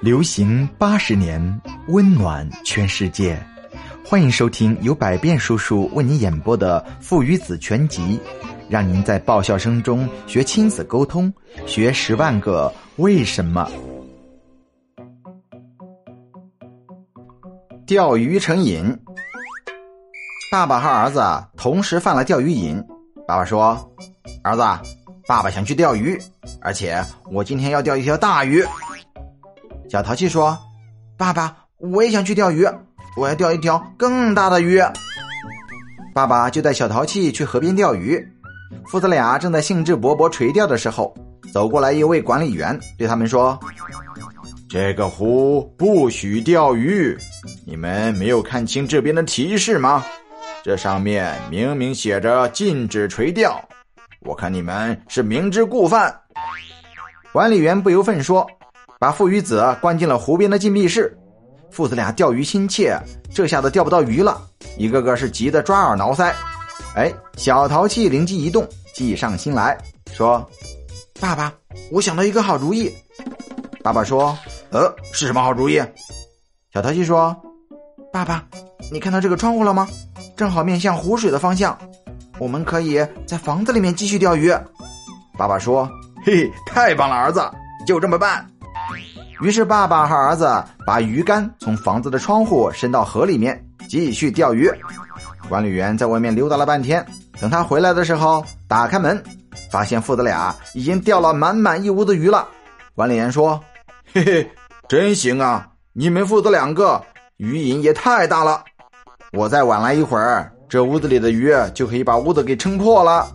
流行八十年，温暖全世界。欢迎收听由百变叔叔为你演播的《父与子全集》，让您在爆笑声中学亲子沟通，学十万个为什么。钓鱼成瘾，爸爸和儿子同时犯了钓鱼瘾。爸爸说：“儿子，爸爸想去钓鱼，而且我今天要钓一条大鱼。”小淘气说：“爸爸，我也想去钓鱼，我要钓一条更大的鱼。”爸爸就带小淘气去河边钓鱼。父子俩正在兴致勃勃垂钓的时候，走过来一位管理员，对他们说：“这个湖不许钓鱼，你们没有看清这边的提示吗？这上面明明写着禁止垂钓，我看你们是明知故犯。”管理员不由分说。把父与子关进了湖边的禁闭室，父子俩钓鱼心切，这下子钓不到鱼了，一个个是急得抓耳挠腮。哎，小淘气灵机一动，计上心来说：“爸爸，我想到一个好主意。”爸爸说：“呃，是什么好主意？”小淘气说：“爸爸，你看到这个窗户了吗？正好面向湖水的方向，我们可以在房子里面继续钓鱼。”爸爸说：“嘿嘿，太棒了，儿子，就这么办。”于是，爸爸和儿子把鱼竿从房子的窗户伸到河里面，继续钓鱼。管理员在外面溜达了半天，等他回来的时候，打开门，发现父子俩已经钓了满满一屋子鱼了。管理员说：“嘿嘿，真行啊！你们父子两个鱼瘾也太大了。我再晚来一会儿，这屋子里的鱼就可以把屋子给撑破了。”